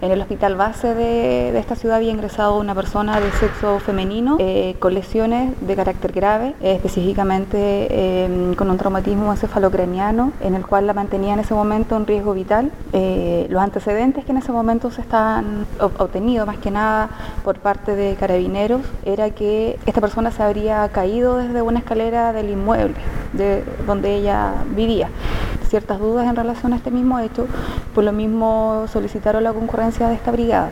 En el hospital base de, esta ciudad había ingresado una persona de sexo femenino eh, con lesiones de carácter grave, eh, específicamente em, con un traumatismo encefalocraniano, en el cual la mantenía en ese momento en riesgo vital. Eh, los antecedentes que en ese momento se estaban obtenidos, más que nada por parte de carabineros, era que esta persona se habría caído desde una escalera del inmueble de donde ella vivía ciertas dudas en relación a este mismo hecho, por lo mismo solicitaron la concurrencia de esta brigada.